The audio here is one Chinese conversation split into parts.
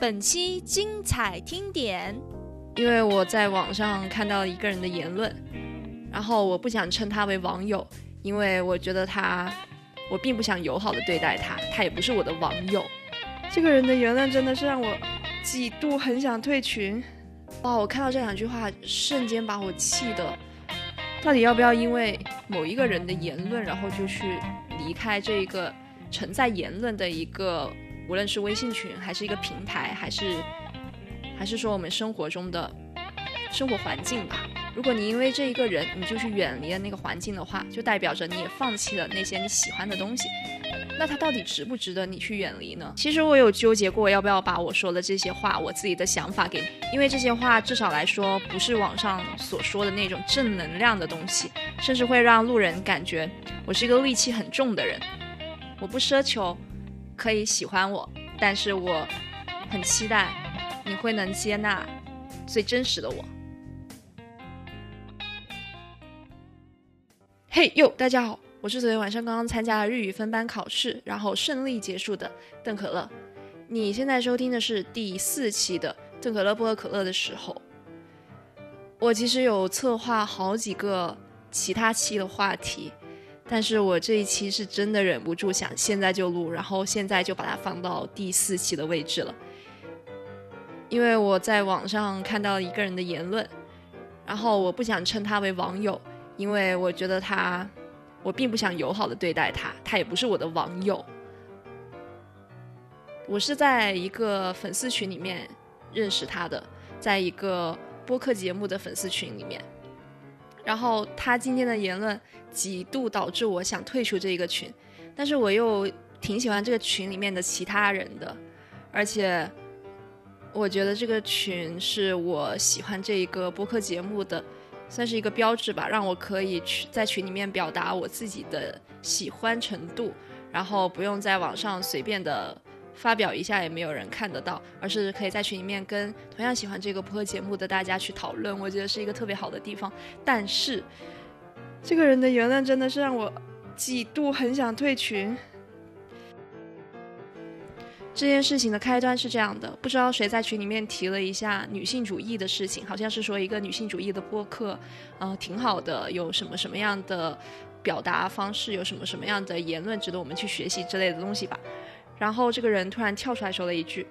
本期精彩听点，因为我在网上看到一个人的言论，然后我不想称他为网友，因为我觉得他，我并不想友好的对待他，他也不是我的网友。这个人的言论真的是让我几度很想退群。哇，我看到这两句话，瞬间把我气的，到底要不要因为某一个人的言论，然后就去离开这一个承载言论的一个？无论是微信群，还是一个平台，还是还是说我们生活中的生活环境吧。如果你因为这一个人，你就去远离了那个环境的话，就代表着你也放弃了那些你喜欢的东西。那它到底值不值得你去远离呢？其实我有纠结过，要不要把我说的这些话，我自己的想法给，因为这些话至少来说不是网上所说的那种正能量的东西，甚至会让路人感觉我是一个戾气很重的人。我不奢求。可以喜欢我，但是我很期待你会能接纳最真实的我。嘿哟，大家好，我是昨天晚上刚刚参加了日语分班考试，然后顺利结束的邓可乐。你现在收听的是第四期的邓可乐不喝可乐的时候。我其实有策划好几个其他期的话题。但是我这一期是真的忍不住想现在就录，然后现在就把它放到第四期的位置了。因为我在网上看到一个人的言论，然后我不想称他为网友，因为我觉得他，我并不想友好的对待他，他也不是我的网友。我是在一个粉丝群里面认识他的，在一个播客节目的粉丝群里面。然后他今天的言论几度导致我想退出这一个群，但是我又挺喜欢这个群里面的其他人的，而且我觉得这个群是我喜欢这一个播客节目的，算是一个标志吧，让我可以去在群里面表达我自己的喜欢程度，然后不用在网上随便的。发表一下也没有人看得到，而是可以在群里面跟同样喜欢这个播客节目的大家去讨论，我觉得是一个特别好的地方。但是，这个人的言论真的是让我几度很想退群。这件事情的开端是这样的，不知道谁在群里面提了一下女性主义的事情，好像是说一个女性主义的播客，呃，挺好的，有什么什么样的表达方式，有什么什么样的言论值得我们去学习之类的东西吧。然后这个人突然跳出来说了一句：“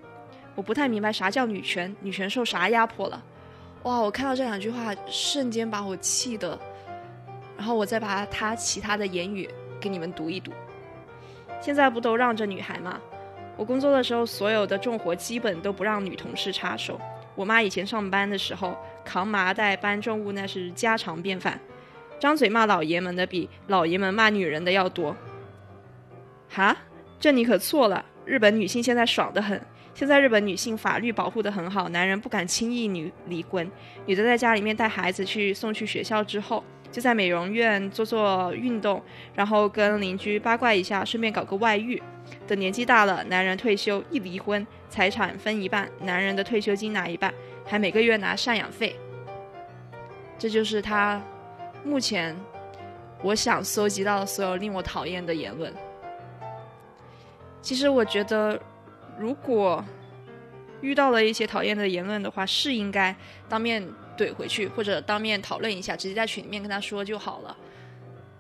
我不太明白啥叫女权，女权受啥压迫了？”哇！我看到这两句话，瞬间把我气的。然后我再把他其他的言语给你们读一读。现在不都让着女孩吗？我工作的时候，所有的重活基本都不让女同事插手。我妈以前上班的时候，扛麻袋搬重物那是家常便饭。张嘴骂老爷们的比老爷们骂女人的要多。哈？这你可错了，日本女性现在爽得很。现在日本女性法律保护得很好，男人不敢轻易女离婚。女的在家里面带孩子去送去学校之后，就在美容院做做运动，然后跟邻居八卦一下，顺便搞个外遇。等年纪大了，男人退休一离婚，财产分一半，男人的退休金拿一半，还每个月拿赡养费。这就是他目前我想搜集到的所有令我讨厌的言论。其实我觉得，如果遇到了一些讨厌的言论的话，是应该当面怼回去，或者当面讨论一下，直接在群里面跟他说就好了。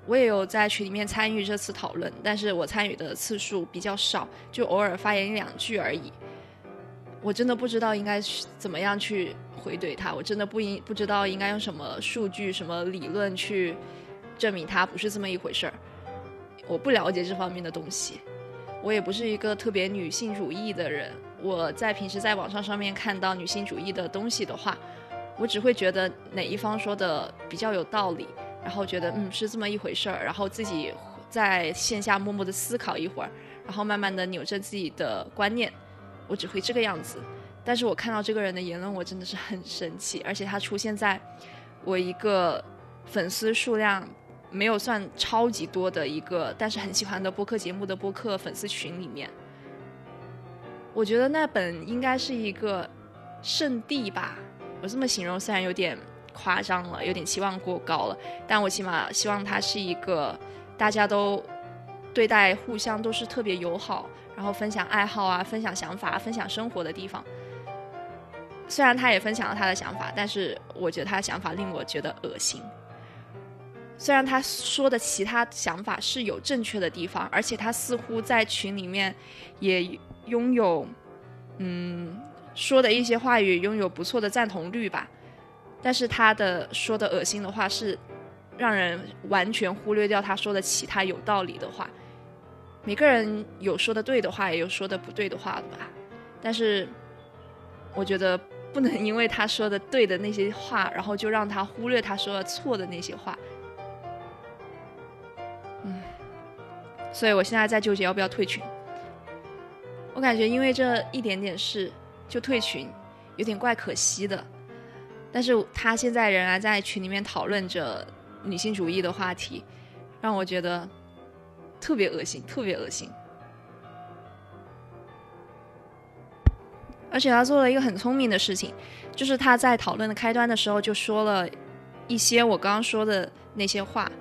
我也有在群里面参与这次讨论，但是我参与的次数比较少，就偶尔发言一两句而已。我真的不知道应该怎么样去回怼他，我真的不应不知道应该用什么数据、什么理论去证明他不是这么一回事儿。我不了解这方面的东西。我也不是一个特别女性主义的人。我在平时在网上上面看到女性主义的东西的话，我只会觉得哪一方说的比较有道理，然后觉得嗯是这么一回事儿，然后自己在线下默默的思考一会儿，然后慢慢的扭正自己的观念。我只会这个样子。但是我看到这个人的言论，我真的是很生气，而且他出现在我一个粉丝数量。没有算超级多的一个，但是很喜欢的播客节目的播客粉丝群里面，我觉得那本应该是一个圣地吧。我这么形容虽然有点夸张了，有点期望过高了，但我起码希望它是一个大家都对待互相都是特别友好，然后分享爱好啊，分享想法，分享生活的地方。虽然他也分享了他的想法，但是我觉得他的想法令我觉得恶心。虽然他说的其他想法是有正确的地方，而且他似乎在群里面也拥有，嗯，说的一些话语拥有不错的赞同率吧。但是他的说的恶心的话是让人完全忽略掉他说的其他有道理的话。每个人有说的对的话，也有说的不对的话的吧。但是我觉得不能因为他说的对的那些话，然后就让他忽略他说的错的那些话。所以我现在在纠结要不要退群。我感觉因为这一点点事就退群，有点怪可惜的。但是他现在仍然在群里面讨论着女性主义的话题，让我觉得特别恶心，特别恶心。而且他做了一个很聪明的事情，就是他在讨论的开端的时候就说了一些我刚刚说的那些话。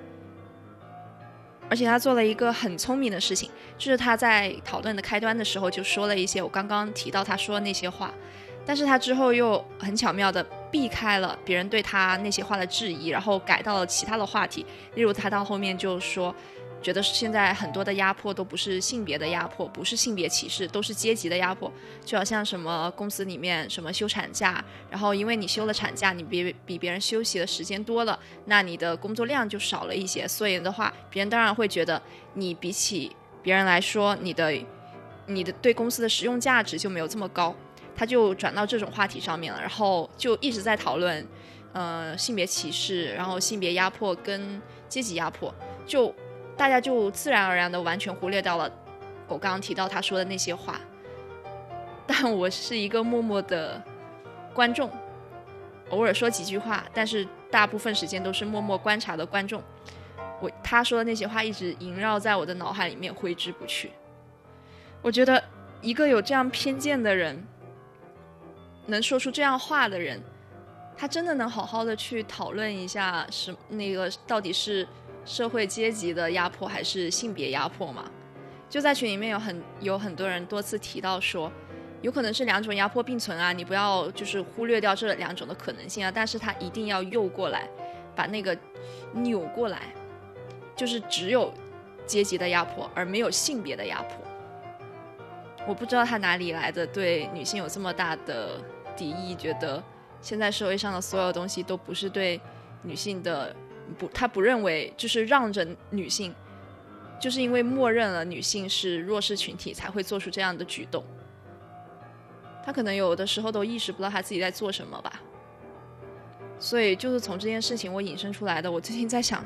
而且他做了一个很聪明的事情，就是他在讨论的开端的时候就说了一些我刚刚提到他说的那些话，但是他之后又很巧妙的避开了别人对他那些话的质疑，然后改到了其他的话题，例如他到后面就说。觉得现在很多的压迫都不是性别的压迫，不是性别歧视，都是阶级的压迫。就好像什么公司里面什么休产假，然后因为你休了产假，你比比别人休息的时间多了，那你的工作量就少了一些。所以的话，别人当然会觉得你比起别人来说，你的你的对公司的实用价值就没有这么高。他就转到这种话题上面了，然后就一直在讨论，呃，性别歧视，然后性别压迫跟阶级压迫，就。大家就自然而然的完全忽略掉了我刚刚提到他说的那些话，但我是一个默默的观众，偶尔说几句话，但是大部分时间都是默默观察的观众。我他说的那些话一直萦绕在我的脑海里面挥之不去。我觉得一个有这样偏见的人，能说出这样话的人，他真的能好好的去讨论一下是那个到底是。社会阶级的压迫还是性别压迫嘛？就在群里面有很有很多人多次提到说，有可能是两种压迫并存啊，你不要就是忽略掉这两种的可能性啊。但是他一定要诱过来，把那个扭过来，就是只有阶级的压迫，而没有性别的压迫。我不知道他哪里来的对女性有这么大的敌意，觉得现在社会上的所有东西都不是对女性的。不，他不认为就是让着女性，就是因为默认了女性是弱势群体才会做出这样的举动。他可能有的时候都意识不到他自己在做什么吧。所以就是从这件事情我引申出来的。我最近在想，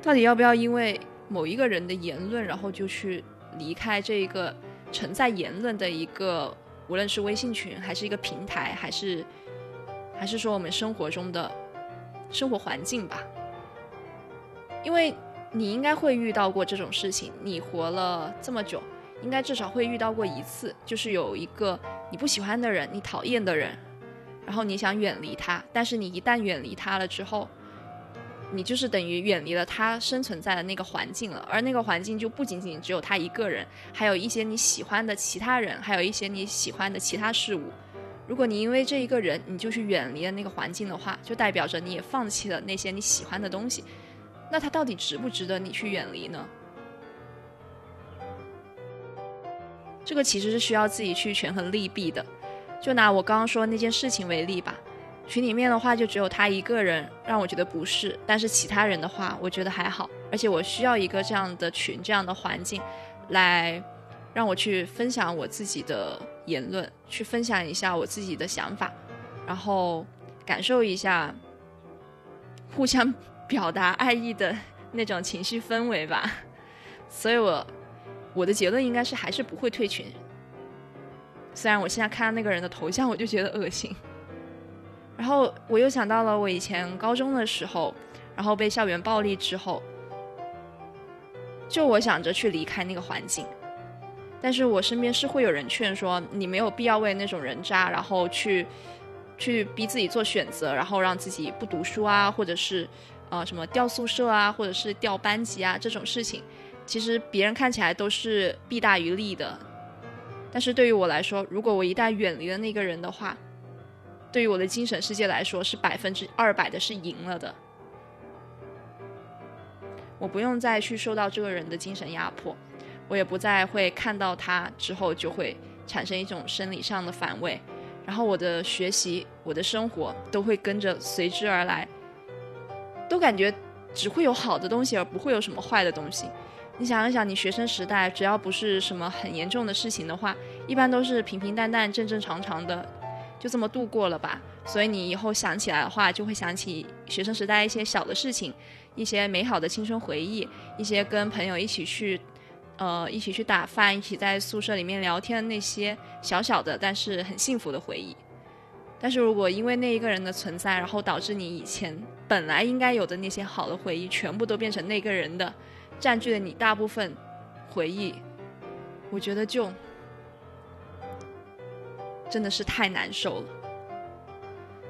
到底要不要因为某一个人的言论，然后就去离开这一个承载言论的一个，无论是微信群，还是一个平台，还是还是说我们生活中的生活环境吧。因为你应该会遇到过这种事情，你活了这么久，应该至少会遇到过一次，就是有一个你不喜欢的人，你讨厌的人，然后你想远离他，但是你一旦远离他了之后，你就是等于远离了他生存在的那个环境了，而那个环境就不仅仅只有他一个人，还有一些你喜欢的其他人，还有一些你喜欢的其他事物。如果你因为这一个人，你就去远离了那个环境的话，就代表着你也放弃了那些你喜欢的东西。那他到底值不值得你去远离呢？这个其实是需要自己去权衡利弊的。就拿我刚刚说那件事情为例吧，群里面的话就只有他一个人让我觉得不适，但是其他人的话我觉得还好。而且我需要一个这样的群、这样的环境，来让我去分享我自己的言论，去分享一下我自己的想法，然后感受一下互相。表达爱意的那种情绪氛围吧，所以我我的结论应该是还是不会退群。虽然我现在看到那个人的头像，我就觉得恶心。然后我又想到了我以前高中的时候，然后被校园暴力之后，就我想着去离开那个环境，但是我身边是会有人劝说你没有必要为那种人渣，然后去去逼自己做选择，然后让自己不读书啊，或者是。呃，什么调宿舍啊，或者是调班级啊，这种事情，其实别人看起来都是弊大于利的。但是对于我来说，如果我一旦远离了那个人的话，对于我的精神世界来说是百分之二百的是赢了的。我不用再去受到这个人的精神压迫，我也不再会看到他之后就会产生一种生理上的反胃，然后我的学习、我的生活都会跟着随之而来，都感觉只会有好的东西，而不会有什么坏的东西。你想一想，你学生时代只要不是什么很严重的事情的话，一般都是平平淡淡、正正常常的，就这么度过了吧。所以你以后想起来的话，就会想起学生时代一些小的事情，一些美好的青春回忆，一些跟朋友一起去，呃，一起去打饭，一起在宿舍里面聊天的那些小小的但是很幸福的回忆。但是如果因为那一个人的存在，然后导致你以前本来应该有的那些好的回忆，全部都变成那个人的。占据了你大部分回忆，我觉得就真的是太难受了。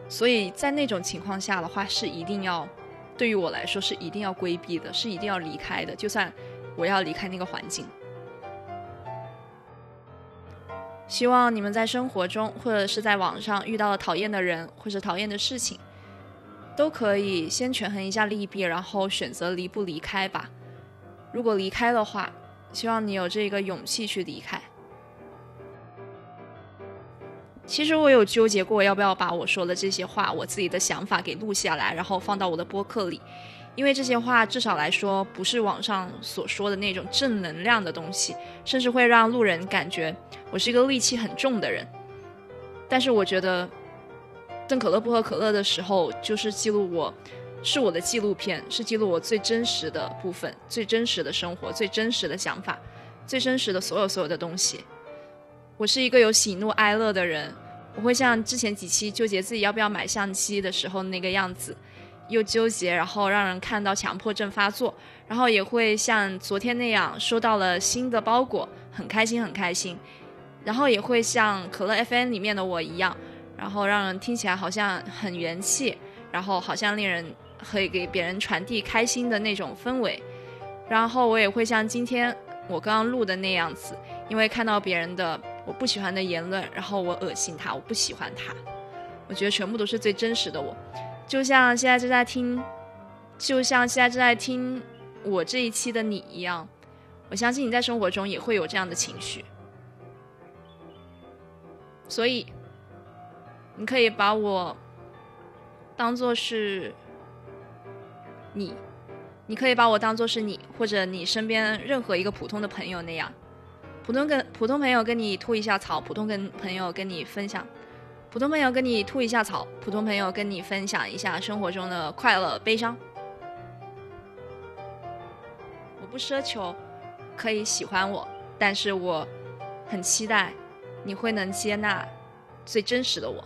所以在那种情况下的话，是一定要对于我来说是一定要规避的，是一定要离开的。就算我要离开那个环境，希望你们在生活中或者是在网上遇到了讨厌的人或者讨厌的事情，都可以先权衡一下利弊，然后选择离不离开吧。如果离开的话，希望你有这个勇气去离开。其实我有纠结过，要不要把我说的这些话，我自己的想法给录下来，然后放到我的播客里，因为这些话至少来说不是网上所说的那种正能量的东西，甚至会让路人感觉我是一个戾气很重的人。但是我觉得，邓可乐不喝可乐的时候，就是记录我。是我的纪录片，是记录我最真实的部分、最真实的生活、最真实的想法、最真实的所有所有的东西。我是一个有喜怒哀乐的人，我会像之前几期纠结自己要不要买相机的时候那个样子，又纠结，然后让人看到强迫症发作，然后也会像昨天那样收到了新的包裹，很开心很开心，然后也会像可乐 FM 里面的我一样，然后让人听起来好像很元气，然后好像令人。可以给别人传递开心的那种氛围，然后我也会像今天我刚刚录的那样子，因为看到别人的我不喜欢的言论，然后我恶心他，我不喜欢他，我觉得全部都是最真实的我，就像现在正在听，就像现在正在听我这一期的你一样，我相信你在生活中也会有这样的情绪，所以你可以把我当做是。你，你可以把我当做是你，或者你身边任何一个普通的朋友那样，普通跟普通朋友跟你吐一下槽，普通跟朋友跟你分享，普通朋友跟你吐一下槽，普通朋友跟你分享一下生活中的快乐悲伤。我不奢求可以喜欢我，但是我很期待你会能接纳最真实的我。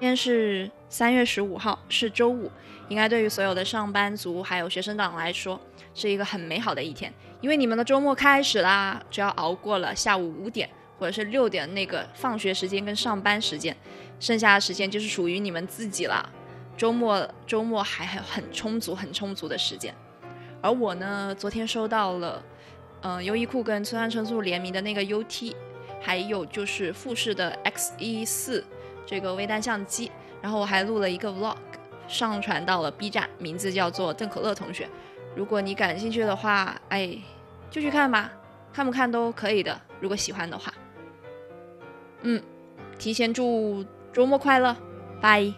今天是三月十五号，是周五，应该对于所有的上班族还有学生党来说，是一个很美好的一天，因为你们的周末开始啦，只要熬过了下午五点或者是六点那个放学时间跟上班时间，剩下的时间就是属于你们自己了。周末周末还很充足，很充足的时间。而我呢，昨天收到了，嗯，优衣库跟村上春树联名的那个 UT，还有就是富士的 X 一四。这个微单相机，然后我还录了一个 vlog，上传到了 B 站，名字叫做邓可乐同学。如果你感兴趣的话，哎，就去看吧，看不看都可以的。如果喜欢的话，嗯，提前祝周末快乐，拜。